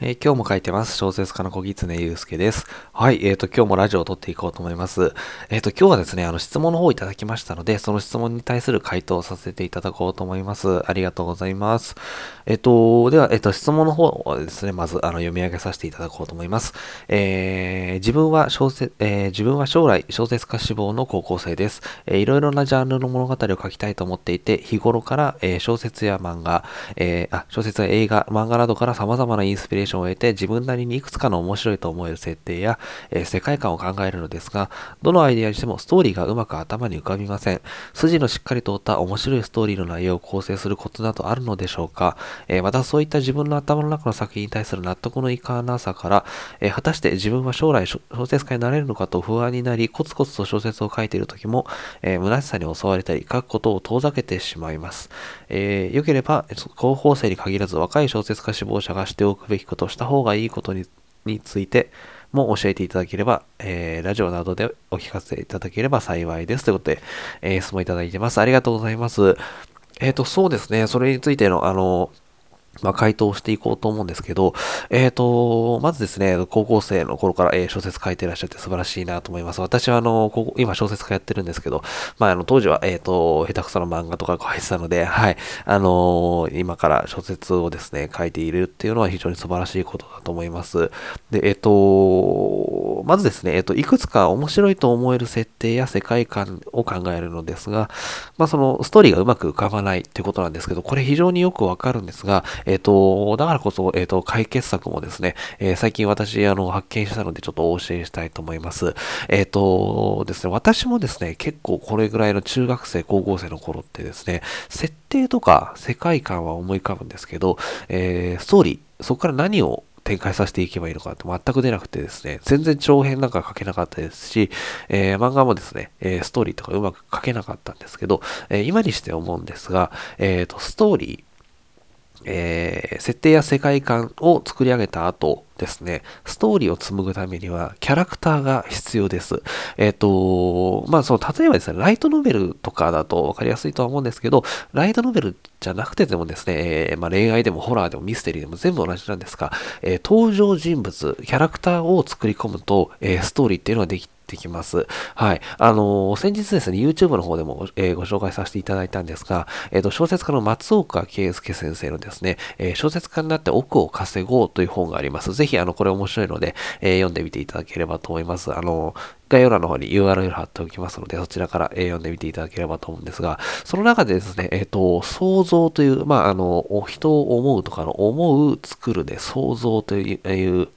えー、今日も書いてます。小説家の小狐祐介です。はい。えっ、ー、と、今日もラジオを撮っていこうと思います。えっ、ー、と、今日はですね、あの、質問の方をいただきましたので、その質問に対する回答をさせていただこうと思います。ありがとうございます。えっ、と、では、えっ、と、質問の方はですね、まず、あの、読み上げさせていただこうと思います。え自分は小説、え自分は将来小説家志望の高校生です。えーいろいろなジャンルの物語を書きたいと思っていて、日頃から、え小説や漫画、えあ、小説や映画、漫画などから様々なインスピレーションを得て、自分なりにいくつかの面白いと思える設定や、えー、世界観を考えるのですが、どのアイデアにしてもストーリーがうまく頭に浮かびません。筋のしっかり通った面白いストーリーの内容を構成するコツなどあるのでしょうか、えー、またそういった自分の頭の中の作品に対する納得のいかなさから、えー、果たして自分は将来小説家になれるのかと不安になり、コツコツと小説を書いている時も、えー、虚しさに襲われたり、書くことを遠ざけてしまいます。え、良ければ、高校生に限らず若い小説家志望者がしておくべきことをした方がいいことにについても教えていただければ、えー、ラジオなどでお聞かせいただければ幸いです。ということで、えー、質問いただいてます。ありがとうございます。えっ、ー、と、そうですね。それについての、あの、まあ、回答していこうと思うんですけど、えっ、ー、と、まずですね、高校生の頃から、えー、小説書いてらっしゃって素晴らしいなと思います。私はあの、ここ今小説家やってるんですけど、まあ、あの、当時は、えっ、ー、と、下手くそな漫画とか書いてたので、はい、あの今から小説をですね、書いているっていうのは非常に素晴らしいことだと思います。で、えっ、と、まずですね、えっ、と、いくつか面白いと思える設定や世界観を考えるのですが、まあ、その、ストーリーがうまく浮かばないっていうことなんですけど、これ非常によくわかるんですが、えっ、と、だからこそ、えっ、と、解決策もですね、え、最近私、あの、発見したので、ちょっとお教えしたいと思います。えっ、とですね、私もですね、結構これぐらいの中学生、高校生の頃ってですね、設定とか世界観は思い浮かぶんですけど、えー、ストーリー、そこから何を展開させていけばいいのかって全く出なくてですね、全然長編なんか書けなかったですし、えー、漫画もですね、えー、ストーリーとかうまく書けなかったんですけど、えー、今にして思うんですが、えっ、と、ストーリー、えー、設定や世界観を作り上げた後ですね、ストーリーを紡ぐためにはキャラクターが必要です。えっ、ー、と、まあその、例えばですね、ライトノベルとかだと分かりやすいとは思うんですけど、ライトノベルじゃなくてでもですね、えー、まあ、恋愛でもホラーでもミステリーでも全部同じなんですが、えー、登場人物、キャラクターを作り込むと、えストーリーっていうのができってきます。はい。あのー、先日ですね、YouTube の方でも、えー、ご紹介させていただいたんですが、えっ、ー、と、小説家の松岡圭介先生のですね、え小説家になって奥を稼ごうという本があります。ぜひ、あの、これ面白いので、え読んでみていただければと思います。あの概要欄の方に URL 貼っておきますので、そちらから、え読んでみていただければと思うんですが、その中でですね、えっ、と、想像という、まあ、あの、人を思うとかの思う、作るで、想像という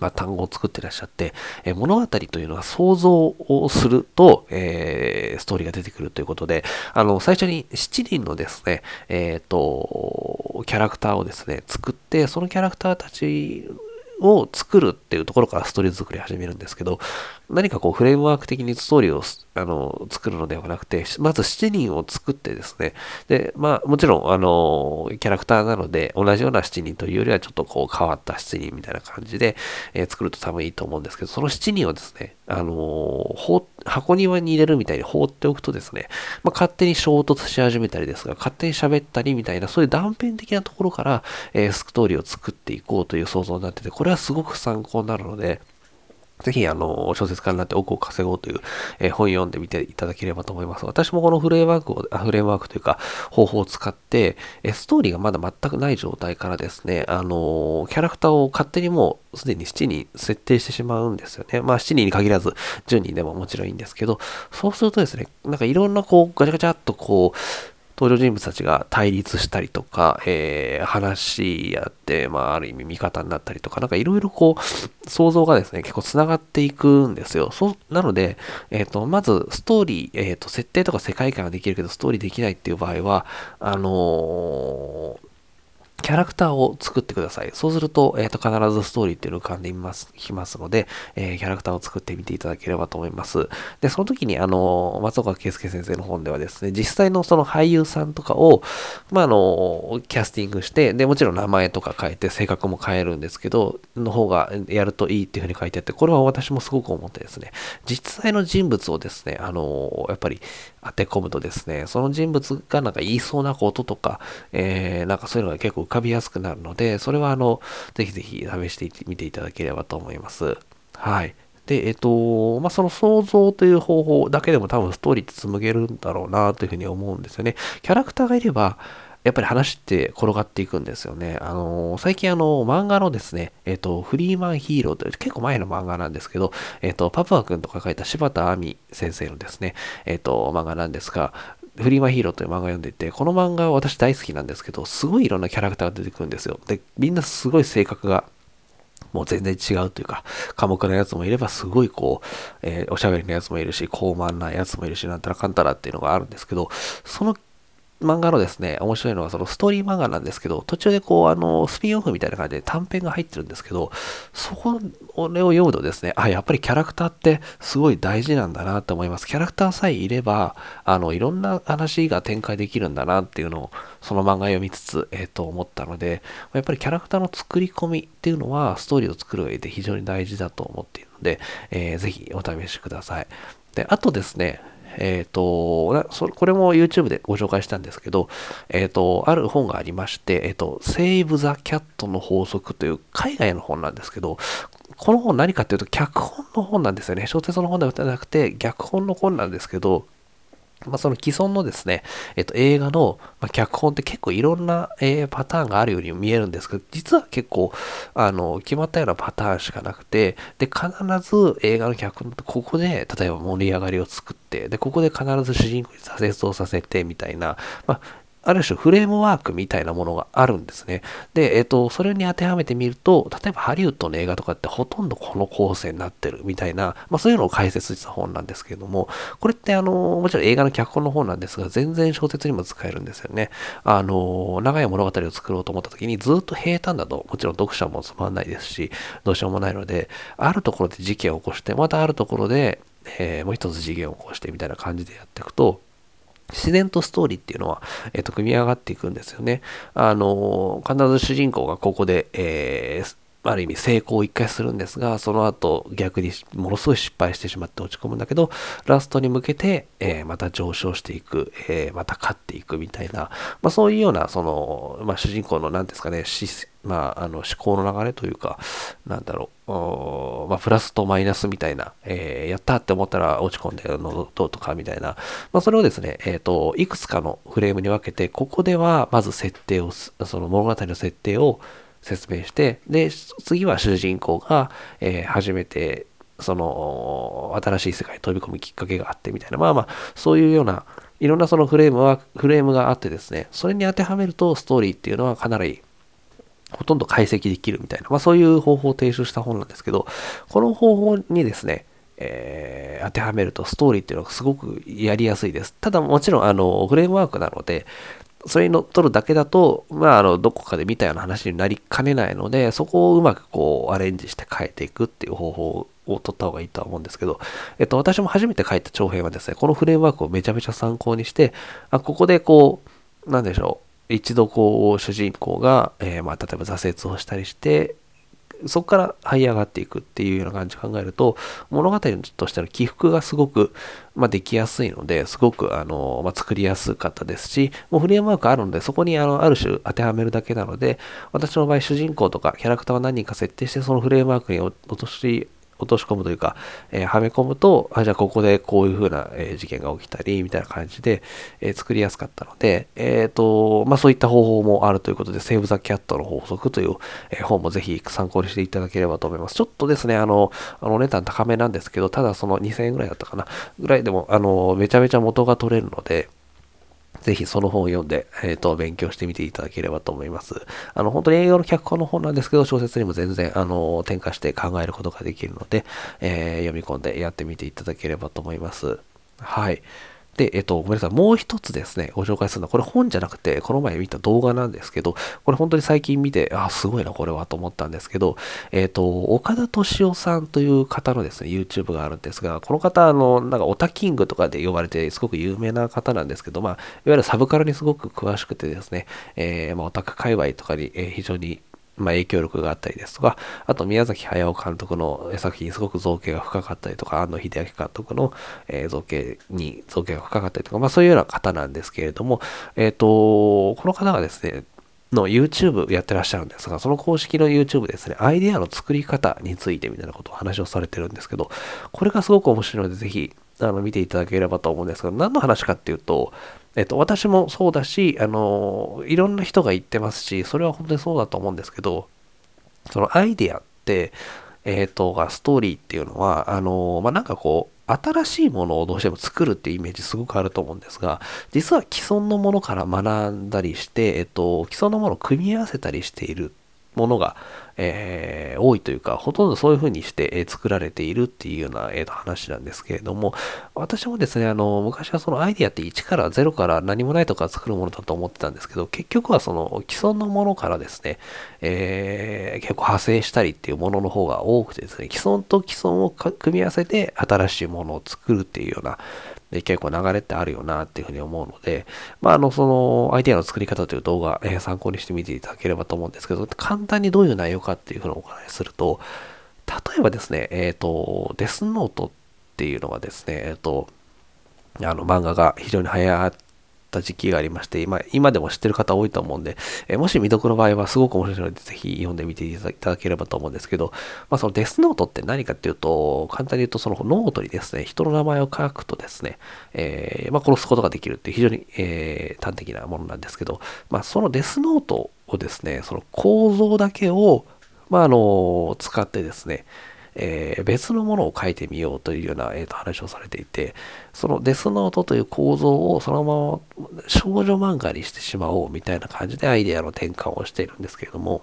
まあ、単語を作ってらっしゃって、え、物語というのは想像をすると、えー、ストーリーが出てくるということで、あの、最初に7人のですね、えっ、ー、と、キャラクターをですね、作って、そのキャラクターたちを作るっていうところからストーリー作り始めるんですけど、何かこうフレームワーク的にストーリーをあの作るのではなくて、まず7人を作ってですね、で、まあもちろんあのキャラクターなので同じような7人というよりはちょっとこう変わった7人みたいな感じで、えー、作ると多分いいと思うんですけど、その7人をですね、あの箱庭に入れるみたいに放っておくとですね、まあ、勝手に衝突し始めたりですが、勝手に喋ったりみたいな、そういう断片的なところから、えー、ストーリーを作っていこうという想像になってて、これはすごく参考になるので、ぜひ、あの、小説家になって奥を稼ごうという、えー、本読んでみていただければと思います。私もこのフレームワークを、フレームワークというか、方法を使って、えストーリーがまだ全くない状態からですね、あのキャラクターを勝手にもうすでに7人設定してしまうんですよね。まあ7人に限らず、10人でももちろんいいんですけど、そうするとですね、なんかいろんなこう、ガチャガチャっとこう、登場人物たちが対立したりとか、えー、話やって、まあ、ある意味味方になったりとか、なんかいろいろこう、想像がですね、結構繋がっていくんですよ。そう、なので、えっ、ー、と、まず、ストーリー、えっ、ー、と、設定とか世界観はできるけど、ストーリーできないっていう場合は、あのーキャラクターを作ってください。そうすると、えっ、ー、と、必ずストーリーっていうのを浮かんでみます、きますので、えー、キャラクターを作ってみていただければと思います。で、その時に、あの、松岡圭介先生の本ではですね、実際のその俳優さんとかを、まあ、あの、キャスティングして、で、もちろん名前とか変えて、性格も変えるんですけど、の方がやるといいっていうふうに書いてあって、これは私もすごく思ってですね、実際の人物をですね、あの、やっぱり当て込むとですね、その人物がなんか言いそうなこととか、えー、なんかそういうのが結構浮かびやすくなるので、それはあの、ぜひぜひ試してみていただければと思います。はい。で、えっと、まあ、その想像という方法だけでも多分ストーリーって紡げるんだろうなというふうに思うんですよね。キャラクターがいれば、やっぱり話って転がっていくんですよね。あのー、最近あの、漫画のですね、えっ、ー、と、フリーマンヒーローという結構前の漫画なんですけど、えっ、ー、と、パプア君とか書いた柴田亜美先生のですね、えっ、と、漫画なんですが、フリーマヒーローという漫画を読んでいて、この漫画は私大好きなんですけど、すごいいろんなキャラクターが出てくるんですよ。で、みんなすごい性格がもう全然違うというか、寡黙なやつもいれば、すごいこう、えー、おしゃべりなやつもいるし、高慢なやつもいるし、なんたらかんたらっていうのがあるんですけど、その漫画のですね、面白いのはそのストーリー漫画なんですけど、途中でこう、あの、スピンオフみたいな感じで短編が入ってるんですけど、そこ、を読むとですね、あ、やっぱりキャラクターってすごい大事なんだなって思います。キャラクターさえいれば、あの、いろんな話が展開できるんだなっていうのを、その漫画読みつつ、えっ、ー、と、思ったので、やっぱりキャラクターの作り込みっていうのは、ストーリーを作る上で非常に大事だと思っているので、えー、ぜひお試しください。で、あとですね、えっ、ー、と、これも YouTube でご紹介したんですけど、えっ、ー、と、ある本がありまして、えっ、ー、と、セイブ・ザ・キャットの法則という海外の本なんですけど、この本何かっていうと脚本の本なんですよね。小説の本ではなくて逆本の本なんですけど、まあ、その既存のですね、えっと、映画の、ま、脚本って結構いろんな、えー、パターンがあるように見えるんですけど、実は結構、あの、決まったようなパターンしかなくて、で、必ず映画の脚本ってここで、例えば盛り上がりを作って、で、ここで必ず主人公に挫折をさせて、みたいな、まあ、ある種フレームワークみたいなものがあるんですね。で、えっ、と、それに当てはめてみると、例えばハリウッドの映画とかってほとんどこの構成になってるみたいな、まあそういうのを解説した本なんですけれども、これってあの、もちろん映画の脚本の本なんですが、全然小説にも使えるんですよね。あの、長い物語を作ろうと思った時にずっと平坦だと、もちろん読者もつまんないですし、どうしようもないので、あるところで事件を起こして、またあるところで、えー、もう一つ事件を起こしてみたいな感じでやっていくと、自然とストーリーっていうのは、えっ、と、組み上がっていくんですよね。あの、必ず主人公がここで、えー、ある意味成功を一回するんですが、その後逆にものすごい失敗してしまって落ち込むんだけど、ラストに向けて、えー、また上昇していく、えー、また勝っていくみたいな、まあそういうような、その、まあ主人公の何ですかね、まあ、あの思考の流れというか、なんだろう、まあ、プラスとマイナスみたいな、えー、やったって思ったら落ち込んでどうとかみたいな、まあ、それをですね、えっ、ー、と、いくつかのフレームに分けて、ここではまず設定を、その物語の設定を説明して、で、次は主人公が、えー、初めて、その、新しい世界に飛び込むきっかけがあってみたいな、まあまあ、そういうような、いろんなそのフレームは、フレームがあってですね、それに当てはめるとストーリーっていうのはかなりほとんど解析できるみたいな、まあそういう方法を提出した本なんですけど、この方法にですね、えー、当てはめるとストーリーっていうのがすごくやりやすいです。ただもちろんあのフレームワークなので、それに乗っ取るだけだと、まあ、あの、どこかで見たような話になりかねないので、そこをうまくこう、アレンジして変えていくっていう方法を取った方がいいとは思うんですけど、えっと、私も初めて書いた長編はですね、このフレームワークをめちゃめちゃ参考にして、あ、ここでこう、なんでしょう、一度こう主人公が、えー、まあ、例えば挫折をしたりしてそこから這い上がっていくっていうような感じ考えると物語としての起伏がすごく、まあ、できやすいのですごくあの、まあ、作りやすかったですしもうフレームワークあるのでそこにあのある種当てはめるだけなので私の場合主人公とかキャラクターは何人か設定してそのフレームワークに落とし落とし込むというか、えー、はめ込むと、あ、じゃあここでこういう風な、えー、事件が起きたり、みたいな感じで、えー、作りやすかったので、えっ、と、まあそういった方法もあるということで、セーブ・ザ・キャットの法則という、え本もぜひ参考にしていただければと思います。ちょっとですね、あの、あの値段高めなんですけど、ただその2000円ぐらいだったかな、ぐらいでも、あの、めちゃめちゃ元が取れるので、ぜひその本を読んで、えっ、ー、と、勉強してみていただければと思います。あの、本当に映画の脚本の本なんですけど、小説にも全然、あの、転化して考えることができるので、えー、読み込んでやってみていただければと思います。はい。で、えっと、ごめんなさい。もう一つですね、ご紹介するのは、これ本じゃなくて、この前見た動画なんですけど、これ本当に最近見て、あ、すごいな、これはと思ったんですけど、えっと、岡田敏夫さんという方のですね、YouTube があるんですが、この方、あの、なんか、オタキングとかで呼ばれて、すごく有名な方なんですけど、まあ、いわゆるサブカルにすごく詳しくてですね、えー、まあ、オタク界隈とかに、えー、非常にまあ、影響力があったりですとか、あと宮崎駿監督の作品すごく造形が深かったりとか、安野秀明監督の、えー、造形に造形が深かったりとか、まあそういうような方なんですけれども、えっ、ー、と、この方がですね、の YouTube やってらっしゃるんですが、その公式の YouTube ですね、アイデアの作り方についてみたいなことを話をされてるんですけど、これがすごく面白いので、ぜひ、あの、見ていただければと思うんですけど、何の話かっていうと、えっと、私もそうだし、あの、いろんな人が言ってますし、それは本当にそうだと思うんですけど、そのアイデアって、えっと、ストーリーっていうのは、あの、まあ、なんかこう、新しいものをどうしても作るっていうイメージすごくあると思うんですが、実は既存のものから学んだりして、えっと、既存のものを組み合わせたりしているものが、えー、多いというか、ほとんどそういう風にして、えー、作られているっていうような、えー、と話なんですけれども、私もですね、あの、昔はそのアイディアって1から0から何もないとか作るものだと思ってたんですけど、結局はその既存のものからですね、えー、結構派生したりっていうものの方が多くてですね、既存と既存を組み合わせて新しいものを作るっていうような、で結構流れってあるよなっていうふうに思うので、まあ、あの、その、アイデアの作り方という動画、えー、参考にしてみていただければと思うんですけど、簡単にどういう内容かっていうふうにお伺いすると、例えばですね、えっ、ー、と、デスノートっていうのがですね、えっ、ー、と、あの漫画が非常に流行ってた時期がありまして、今今でも知ってる方多いと思うんで、え、もし未読の場合はすごく面白いので、ぜひ読んでみていただければと思うんですけど、まあ、そのデスノートって何かっていうと、簡単に言うと、そのノートにですね、人の名前を書くとですね、えー、まあ、殺すことができるっていう非常に、えー、端的なものなんですけど、まあ、そのデスノートをですね、その構造だけを、まあ、あの、使ってですね、えー、別のものを書いてみようというような、えー、と話をされていて、そのデスノートという構造をそのまま少女漫画にしてしまおうみたいな感じでアイデアの転換をしているんですけれども、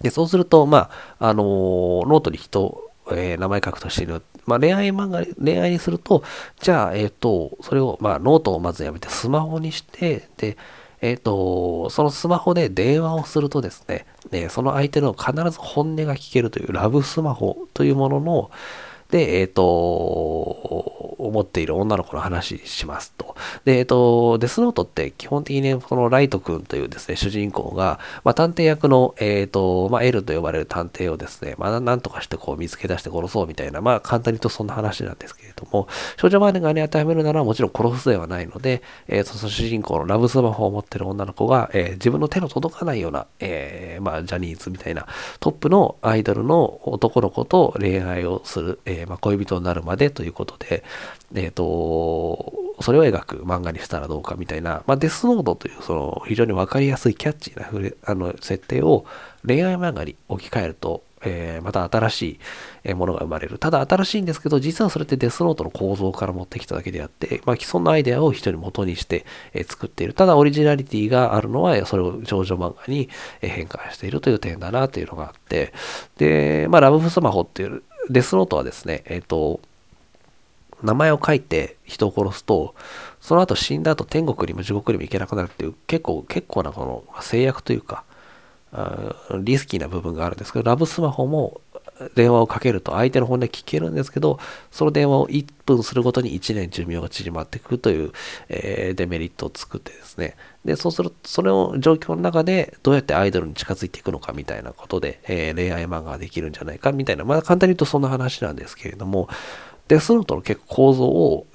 でそうすると、まあ、あのー、ノートに人、えー、名前書くとしている。まあ、恋愛漫画、恋愛にすると、じゃあ、えっ、ー、と、それを、まあ、ノートをまずやめてスマホにして、で、えっ、ー、と、そのスマホで電話をするとですね、ねその相手の必ず本音が聞けるというラブスマホというものの、で、えっ、ー、と、思っている女の子の話しますと。で、えっ、ー、と、デスノートって基本的にね、このライト君というですね、主人公が、まあ、探偵役の、えっ、ー、と、まあ、L と呼ばれる探偵をですね、まあ、なんとかしてこう見つけ出して殺そうみたいな、まあ、簡単に言うとそんな話なんですけれども、少女漫画に当てはめるならもちろん殺すではないので、えっ、と、その主人公のラブスマホを持ってる女の子が、え自分の手の届かないような、えまあ、ジャニーズみたいなトップのアイドルの男の子と恋愛をする、えまあ、恋人になるまでということで、えっ、ー、と、それを描く漫画にしたらどうかみたいな、まあ、デスノードというその非常にわかりやすいキャッチーなフレあの設定を恋愛漫画に置き換えると、えー、また新しいものが生まれる。ただ新しいんですけど、実はそれってデスノートの構造から持ってきただけであって、まあ、既存のアイデアを非常に元にして、え、作っている。ただオリジナリティがあるのは、それを少女漫画に変換しているという点だなというのがあって、で、まあ、ラブフスマホっていうデスノートはですね、えっ、ー、と、名前を書いて人を殺すと、その後死んだ後天国にも地獄にも行けなくなるっていう結構、結構なこの制約というか、リスキーな部分があるんですけど、ラブスマホも電話をかけると相手の本音聞けるんですけど、その電話を1分するごとに1年寿命が縮まっていくという、えー、デメリットを作ってですね。で、そうすると、それを状況の中でどうやってアイドルに近づいていくのかみたいなことで、えー、恋愛漫画ができるんじゃないかみたいな、まあ簡単に言うとそんな話なんですけれども、デスノートの結構構造を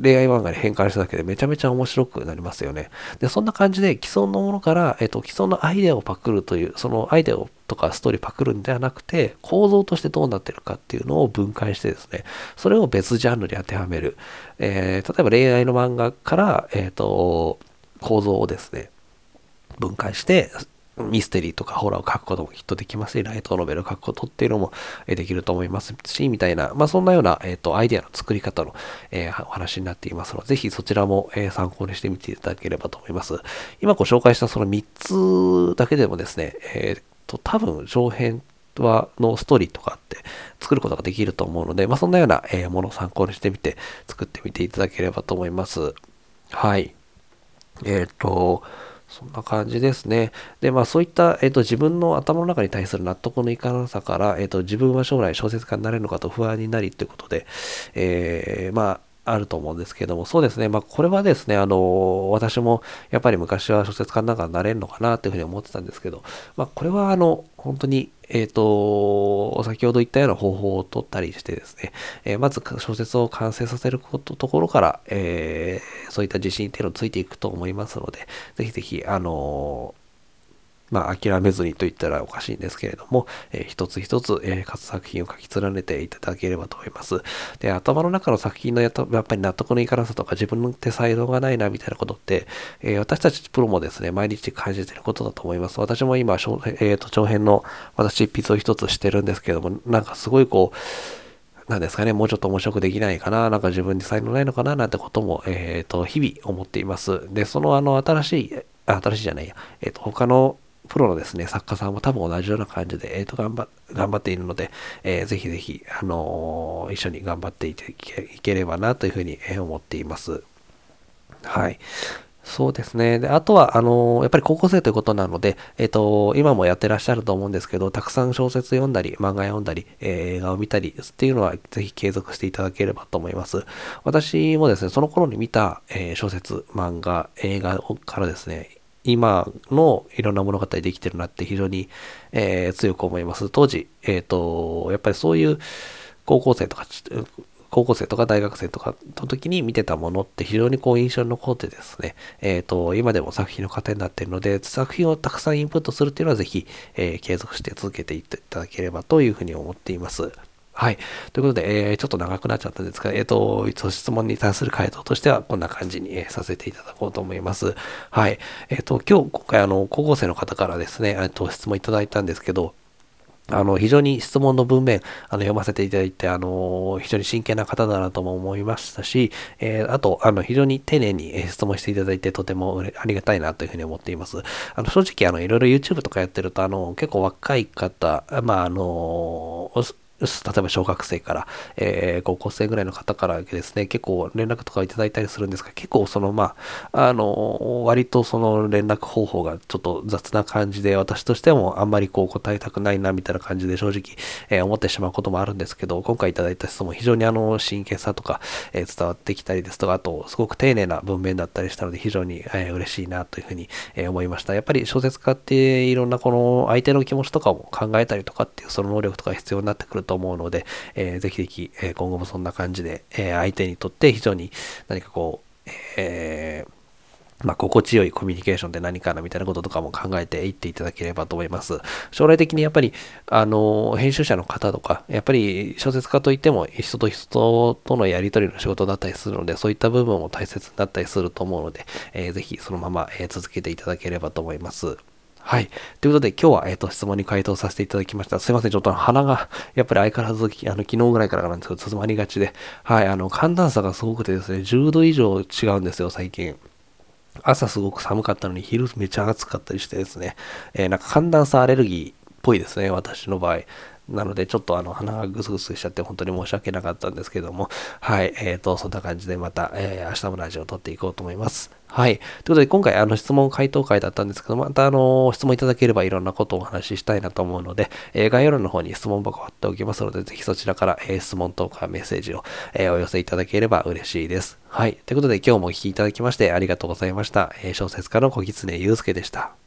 恋愛漫画に変換しただけでめちゃめちゃ面白くなりますよね。で、そんな感じで既存のものから、えっと、既存のアイデアをパクるという、そのアイデアをとかストーリーパクるんではなくて、構造としてどうなってるかっていうのを分解してですね、それを別ジャンルに当てはめる。えー、例えば恋愛の漫画から、えっ、と、構造をですね、分解して、ミステリーとかホラーを書くこともきっとできますし、ライトノベルを書くことっていうのもできると思いますし、みたいな、まあそんなような、えっ、ー、と、アイデアの作り方の、えー、お話になっていますので、ぜひそちらも、えー、参考にしてみていただければと思います。今ご紹介したその3つだけでもですね、えっ、と、多分上編はのストーリーとかって作ることができると思うので、まあそんなような、えものを参考にしてみて作ってみていただければと思います。はい。えっ、と、そんな感じですね。で、まあそういった、えっ、と、自分の頭の中に対する納得のいかなさから、えっ、と、自分は将来小説家になれるのかと不安になりということで、えー、まあ、あると思うんですけども、そうですね。まあ、これはですね、あの、私もやっぱり昔は小説家なんかなれるのかなというふうに思ってたんですけど、まあ、これはあの、本当に、えっ、ー、と、先ほど言ったような方法を取ったりしてですね、えー、まず小説を完成させることところから、えー、そういった自信っていうのをついていくと思いますので、ぜひぜひ、あのまあ、諦めずにと言ったらおかしいんですけれども、えー、一つ一つ、えー、各作品を書き連ねていただければと思います。で、頭の中の作品のやっぱり納得のいかなさとか自分の手才能がないなみたいなことって、えー、私たちプロもですね、毎日感じていることだと思います。私も今、えー、と長編の私一筆を一つしてるんですけれども、なんかすごいこう、なんですかね、もうちょっと面白くできないかな、なんか自分に才能ないのかな、なんてことも、えっ、ー、と、日々思っています。で、そのあの、新しい、新しいじゃないや、えっ、ー、と、他のプロのですね、作家さんも多分同じような感じで、えっ、ー、と、頑張、頑張っているので、えー、ぜひぜひ、あのー、一緒に頑張っていていければなというふうに思っています。はい。そうですね。で、あとは、あのやっぱり高校生ということなので、えっ、と、今もやってらっしゃると思うんですけど、たくさん小説読んだり、漫画読んだり、えー、映画を見たりっていうのは、ぜひ継続していただければと思います。私もですね、その頃に見た、え、小説、漫画、映画からですね、今のいろんな物語できてるなって非常に、えー、強く思います。当時、えっ、ー、と、やっぱりそういう高校生とか、高校生とか大学生とかの時に見てたものって非常にこう印象に残ってですね、えっ、ー、と、今でも作品の糧になっているので、作品をたくさんインプットするっていうのはぜひ、え、継続して続けていっていただければというふうに思っています。はい。ということで、えー、ちょっと長くなっちゃったんですが、えっ、ー、と、一応質問に対する回答としては、こんな感じに、えー、させていただこうと思います。はい。えっ、ー、と、今日、今回、あの、高校生の方からですね、えっと、質問いただいたんですけど、あの、非常に質問の文面、あの、読ませていただいて、あの、非常に真剣な方だなとも思いましたし、えー、あと、あの、非常に丁寧に質問していただいて、とてもありがたいなというふうに思っています。あの、正直、あの、いろいろ YouTube とかやってると、あの、結構若い方、まあ、あの、例えば小学生から、えー、高校生ぐらいの方からですね、結構連絡とかいただいたりするんですが、結構その、まあ、あの、割とその連絡方法がちょっと雑な感じで、私としてもあんまりこう答えたくないな、みたいな感じで正直、えー、思ってしまうこともあるんですけど、今回いただいた質問、非常にあの、真剣さとか、えー、伝わってきたりですとか、あと、すごく丁寧な文面だったりしたので、非常に、えー、嬉しいな、というふうに、えー、思いました。やっぱり小説家っていろんなこの相手の気持ちとかも考えたりとかっていうその能力とか必要になってくるとと思うので、えー、ぜひぜひ、え今後もそんな感じで、え相手にとって非常に何かこう、えーまあ、心地よいコミュニケーションって何かなみたいなこととかも考えていっていただければと思います。将来的にやっぱり、あの、編集者の方とか、やっぱり小説家といっても人と人とのやりとりの仕事だったりするので、そういった部分も大切になったりすると思うので、えー、ぜひそのまま、え、続けていただければと思います。はい。ということで、今日は、えっ、ー、と、質問に回答させていただきました。すいません。ちょっと鼻が、やっぱり相変わらず、あの、昨日ぐらいからなんですけど、詰まりがちで、はい。あの、寒暖差がすごくてですね、10度以上違うんですよ、最近。朝すごく寒かったのに、昼めちゃ暑かったりしてですね、えー、なんか寒暖差アレルギーっぽいですね、私の場合。なので、ちょっとあの、鼻がぐすぐすしちゃって本当に申し訳なかったんですけども、はい、えっ、ー、と、そんな感じでまた、えー、明日もラジオを撮っていこうと思います。はい。ということで、今回、あの、質問回答会だったんですけど、また、あの、質問いただければいろんなことをお話ししたいなと思うので、えー、概要欄の方に質問箱を貼っておきますので、ぜひそちらから、えー、質問とかメッセージを、えー、お寄せいただければ嬉しいです。はい。ということで、今日もお聴きいただきましてありがとうございました。え、小説家の小狐祐介でした。